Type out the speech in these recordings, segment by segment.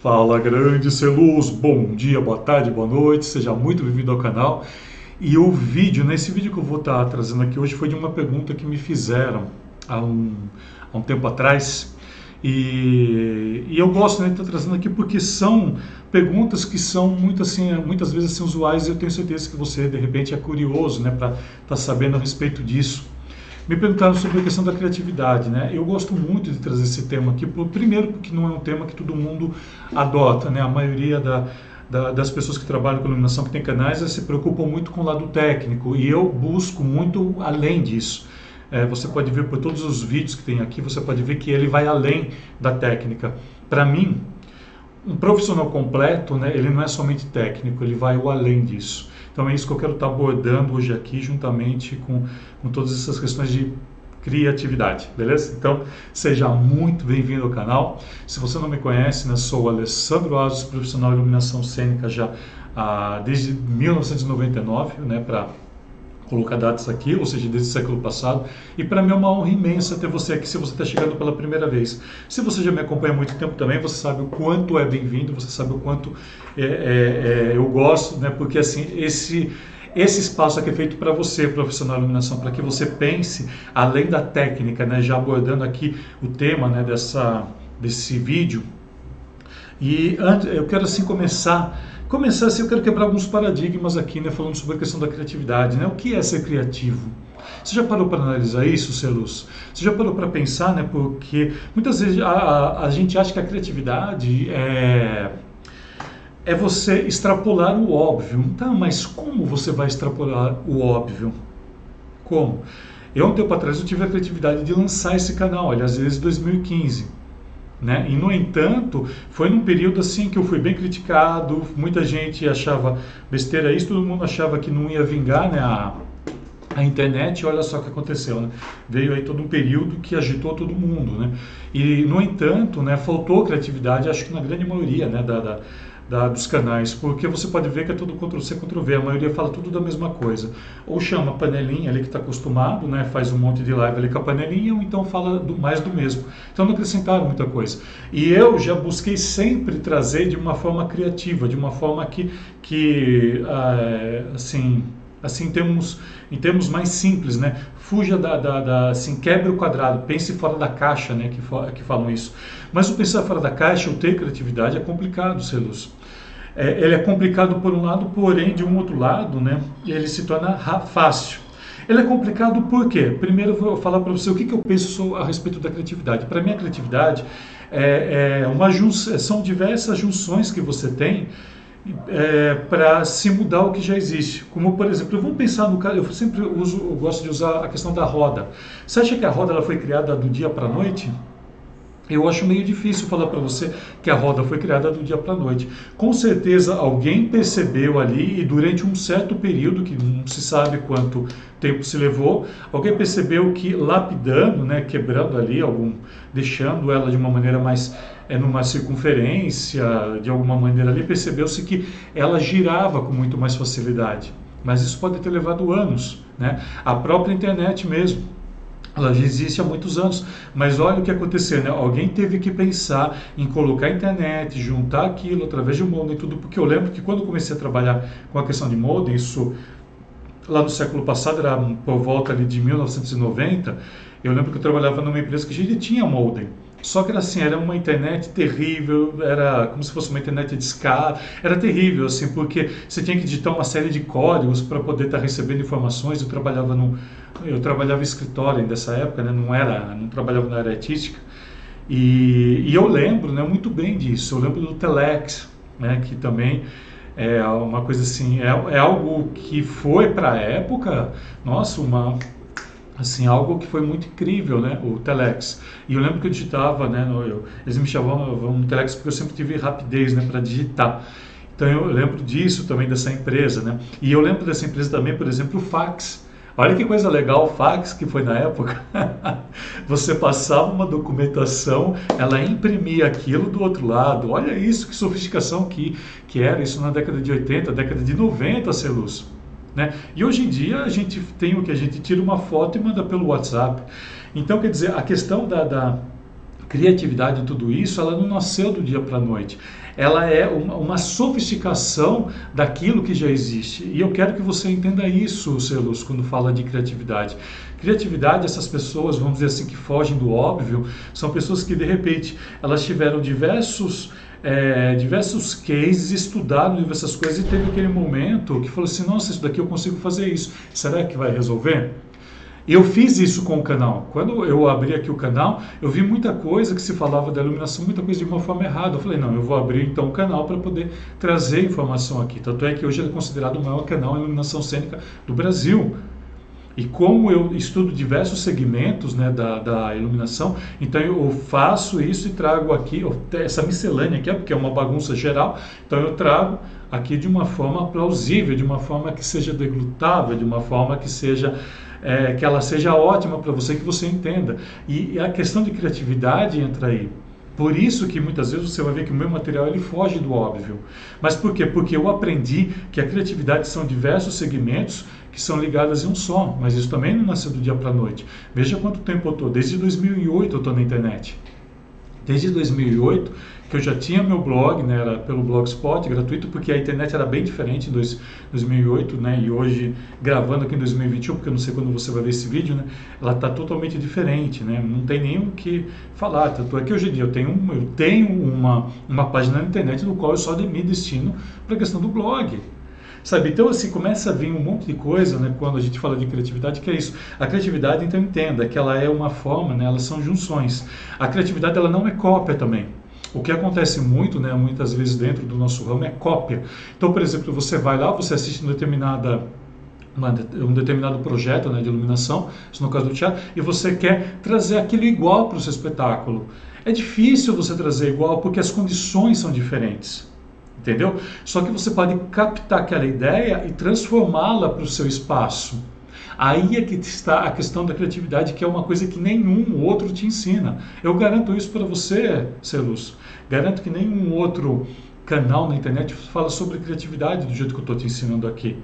Fala grande Celuz, bom dia, boa tarde, boa noite, seja muito bem-vindo ao canal. E o vídeo, nesse vídeo que eu vou estar trazendo aqui hoje foi de uma pergunta que me fizeram há um, há um tempo atrás. E, e eu gosto né, de estar trazendo aqui porque são perguntas que são muito assim, muitas vezes assim, usuais e eu tenho certeza que você de repente é curioso né, para estar tá sabendo a respeito disso. Me perguntaram sobre a questão da criatividade, né? Eu gosto muito de trazer esse tema aqui, primeiro porque não é um tema que todo mundo adota, né? A maioria da, da, das pessoas que trabalham com iluminação, que tem canais, se preocupam muito com o lado técnico e eu busco muito além disso. É, você pode ver por todos os vídeos que tem aqui, você pode ver que ele vai além da técnica. Para mim, um profissional completo, né, ele não é somente técnico, ele vai o além disso. Então é isso que eu quero estar abordando hoje aqui, juntamente com, com todas essas questões de criatividade, beleza? Então, seja muito bem-vindo ao canal. Se você não me conhece, né, sou Alessandro Asos, profissional de iluminação cênica já ah, desde 1999, né, para colocar datas aqui, ou seja, desde o século passado. E para mim é uma honra imensa ter você aqui se você está chegando pela primeira vez. Se você já me acompanha há muito tempo também, você sabe o quanto é bem-vindo, você sabe o quanto é, é, é, eu gosto, né? Porque assim, esse esse espaço aqui é feito para você, profissional de iluminação, para que você pense além da técnica, né? Já abordando aqui o tema, né? Dessa desse vídeo. E antes, eu quero assim começar começar assim, eu quero quebrar alguns paradigmas aqui, né, falando sobre a questão da criatividade, né? O que é ser criativo? Você já parou para analisar isso, Celus? Você já parou para pensar, né? Porque muitas vezes a, a, a, gente acha que a criatividade é é você extrapolar o óbvio. Tá, mas como você vai extrapolar o óbvio? Como? Eu, um tempo atrás, eu tive a criatividade de lançar esse canal, aliás, desde 2015. Né? E no entanto, foi num período assim que eu fui bem criticado, muita gente achava besteira isso, todo mundo achava que não ia vingar né, a, a internet, olha só o que aconteceu, né? Veio aí todo um período que agitou todo mundo, né? E no entanto, né, faltou criatividade, acho que na grande maioria, né, da, da da, dos canais, porque você pode ver que é tudo Ctrl-C, Ctrl-V, a maioria fala tudo da mesma coisa. Ou chama a panelinha ali que está acostumado, né, faz um monte de live ali com a panelinha, ou então fala do, mais do mesmo. Então não acrescentaram muita coisa. E eu já busquei sempre trazer de uma forma criativa, de uma forma que, que é, assim, assim em termos, em termos mais simples, né? Fuja da, da, da, assim, quebre o quadrado, pense fora da caixa, né? Que, que falam isso. Mas o pensar fora da caixa, o ter criatividade é complicado, Celus. É, ele é complicado por um lado, porém de um outro lado, né? Ele se torna fácil. Ele é complicado por quê? Primeiro eu vou falar para você o que, que eu penso a respeito da criatividade. Para mim a criatividade é, é uma são diversas junções que você tem é, para se mudar o que já existe. Como, por exemplo, vamos pensar no caso, eu sempre uso, eu gosto de usar a questão da roda. Você acha que a roda ela foi criada do dia para a noite? Eu acho meio difícil falar para você que a roda foi criada do dia para a noite. Com certeza alguém percebeu ali e durante um certo período, que não se sabe quanto tempo se levou, alguém percebeu que lapidando, né, quebrando ali, algum, deixando ela de uma maneira mais é, numa circunferência, de alguma maneira ali, percebeu-se que ela girava com muito mais facilidade. Mas isso pode ter levado anos, né? A própria internet mesmo ela já existe há muitos anos, mas olha o que aconteceu, né? Alguém teve que pensar em colocar a internet, juntar aquilo através de um modem e tudo, porque eu lembro que quando comecei a trabalhar com a questão de modem, isso lá no século passado, era por volta ali de 1990, eu lembro que eu trabalhava numa empresa que já tinha modem. Só que era assim, era uma internet terrível, era como se fosse uma internet de escada, era terrível, assim, porque você tinha que digitar uma série de códigos para poder estar tá recebendo informações. Eu trabalhava no, eu trabalhava em escritório dessa época, né? não era, não trabalhava na área artística. E, e eu lembro, né, muito bem disso. Eu lembro do Telex, né, que também é uma coisa assim, é, é algo que foi para a época, nossa, uma assim algo que foi muito incrível, né? O telex. E eu lembro que eu digitava, né? No, eu, eles me chamavam telex porque eu sempre tive rapidez, né? Para digitar. Então eu lembro disso também dessa empresa, né? E eu lembro dessa empresa também, por exemplo, o fax. Olha que coisa legal o fax que foi na época. Você passava uma documentação, ela imprimia aquilo do outro lado. Olha isso, que sofisticação que, que era isso na década de 80, década de 90, Celus. Né? E hoje em dia a gente tem o que a gente tira uma foto e manda pelo WhatsApp. Então, quer dizer, a questão da, da criatividade e tudo isso, ela não nasceu do dia para a noite. Ela é uma, uma, sofisticação daquilo que já existe. E eu quero que você entenda isso, Celos, quando fala de criatividade. Criatividade, essas pessoas, vamos dizer assim, que fogem do óbvio, são pessoas que de repente elas tiveram diversos é, diversos cases, estudaram diversas coisas e teve aquele momento que falou assim: nossa, isso daqui eu consigo fazer isso. Será que vai resolver? Eu fiz isso com o canal. Quando eu abri aqui o canal, eu vi muita coisa que se falava da iluminação, muita coisa de uma forma errada. Eu falei, não, eu vou abrir então o canal para poder trazer informação aqui. Tanto é que hoje ele é considerado o maior canal em iluminação cênica do Brasil. E como eu estudo diversos segmentos né, da, da iluminação, então eu faço isso e trago aqui essa miscelânea aqui, porque é uma bagunça geral, então eu trago aqui de uma forma plausível, de uma forma que seja deglutável, de uma forma que seja é, que ela seja ótima para você, que você entenda. E, e a questão de criatividade entra aí. Por isso que muitas vezes você vai ver que o meu material ele foge do óbvio. Mas por quê? Porque eu aprendi que a criatividade são diversos segmentos que são ligados em um só, mas isso também não nasceu do dia para a noite. Veja quanto tempo eu estou, desde 2008 eu estou na internet. Desde 2008 que eu já tinha meu blog, né, era pelo Blogspot, gratuito, porque a internet era bem diferente em 2008, né, e hoje, gravando aqui em 2021, porque eu não sei quando você vai ver esse vídeo, né, ela está totalmente diferente, né, não tem nem o que falar, tanto é que hoje em dia eu tenho, eu tenho uma, uma página na internet no qual eu só me destino para a questão do blog, Sabe? Então, assim, começa a vir um monte de coisa, né, quando a gente fala de criatividade, que é isso. A criatividade, então, entenda que ela é uma forma, né, elas são junções. A criatividade, ela não é cópia também. O que acontece muito, né, muitas vezes dentro do nosso ramo, é cópia. Então, por exemplo, você vai lá, você assiste uma determinada um determinado projeto né, de iluminação, isso no caso do teatro, e você quer trazer aquilo igual para o seu espetáculo. É difícil você trazer igual porque as condições são diferentes. Entendeu? Só que você pode captar aquela ideia e transformá-la para o seu espaço. Aí é que está a questão da criatividade, que é uma coisa que nenhum outro te ensina. Eu garanto isso para você, Celus. Garanto que nenhum outro canal na internet fala sobre criatividade do jeito que eu estou te ensinando aqui.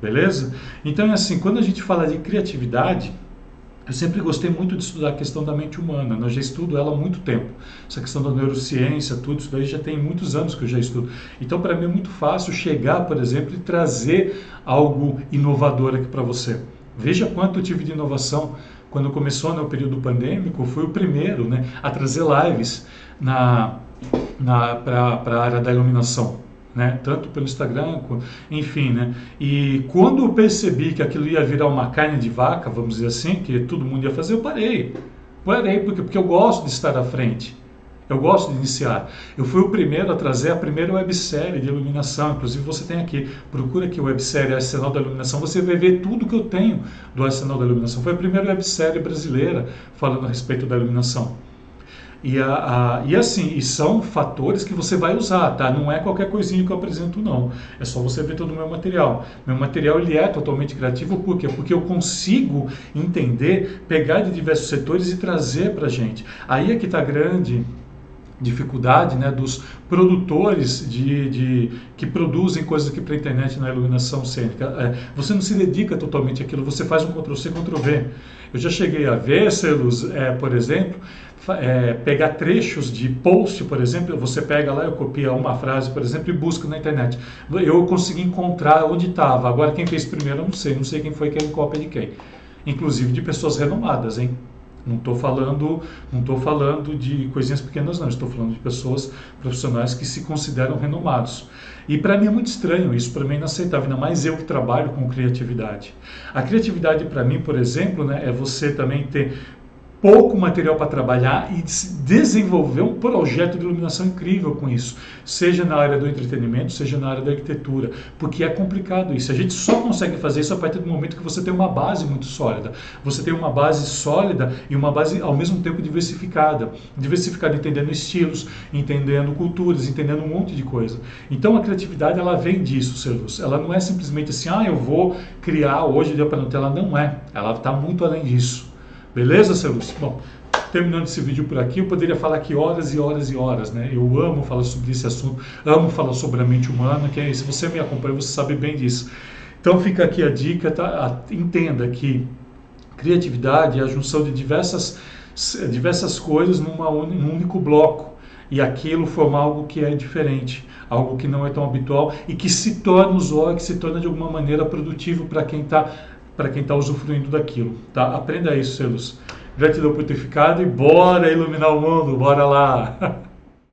Beleza? Então é assim, quando a gente fala de criatividade, eu sempre gostei muito de estudar a questão da mente humana, né? eu já estudo ela há muito tempo. Essa questão da neurociência, tudo isso daí já tem muitos anos que eu já estudo. Então, para mim é muito fácil chegar, por exemplo, e trazer algo inovador aqui para você. Veja quanto eu tive de inovação quando começou né, período pandêmico, fui o primeiro né, a trazer lives na, na, para a área da iluminação né? tanto pelo Instagram, enfim. Né? E quando eu percebi que aquilo ia virar uma carne de vaca, vamos dizer assim, que todo mundo ia fazer, eu parei. Parei, porque, porque eu gosto de estar à frente. Eu gosto de iniciar. Eu fui o primeiro a trazer a primeira websérie de iluminação. Inclusive, você tem aqui, procura aqui websérie Arsenal da Iluminação, você vai ver tudo que eu tenho do Arsenal da Iluminação. Foi a primeira websérie brasileira falando a respeito da iluminação. E, a, a, e assim, e são fatores que você vai usar, tá? Não é qualquer coisinha que eu apresento, não. É só você ver todo o meu material. Meu material ele é totalmente criativo, por quê? Porque eu consigo entender, pegar de diversos setores e trazer para gente. Aí é que está grande dificuldade né, dos produtores de, de, que produzem coisas aqui para a internet na iluminação cênica. É, você não se dedica totalmente àquilo, você faz um Ctrl-C, Ctrl-V. Eu já cheguei a ver, é, por exemplo, é, pegar trechos de post, por exemplo, você pega lá, eu copia uma frase, por exemplo, e busca na internet. Eu consegui encontrar onde estava. Agora, quem fez primeiro, eu não sei. Não sei quem foi quem cópia de quem. Inclusive de pessoas renomadas, hein? Não estou falando, não falando de coisinhas pequenas, não. Estou falando de pessoas profissionais que se consideram renomados. E para mim é muito estranho isso, para mim é inaceitável, ainda mais eu que trabalho com criatividade. A criatividade para mim, por exemplo, né, é você também ter pouco material para trabalhar e desenvolver um projeto de iluminação incrível com isso, seja na área do entretenimento, seja na área da arquitetura, porque é complicado isso. A gente só consegue fazer isso a partir do momento que você tem uma base muito sólida. Você tem uma base sólida e uma base ao mesmo tempo diversificada, diversificada entendendo estilos, entendendo culturas, entendendo um monte de coisa. Então a criatividade ela vem disso, Celus. Ela não é simplesmente assim, ah, eu vou criar hoje dia para Nutella, não é. Ela está muito além disso. Beleza, Lúcio? Bom, terminando esse vídeo por aqui, eu poderia falar aqui horas e horas e horas, né? Eu amo falar sobre esse assunto, amo falar sobre a mente humana, que é, se você me acompanha, você sabe bem disso. Então fica aqui a dica, tá? Entenda que criatividade é a junção de diversas diversas coisas numa, num único bloco e aquilo formar algo que é diferente, algo que não é tão habitual e que se torna usual, que se torna de alguma maneira produtivo para quem está para quem está usufruindo daquilo. Tá? Aprenda isso, Celos. Gratidão por ter ficado e bora iluminar o mundo, bora lá!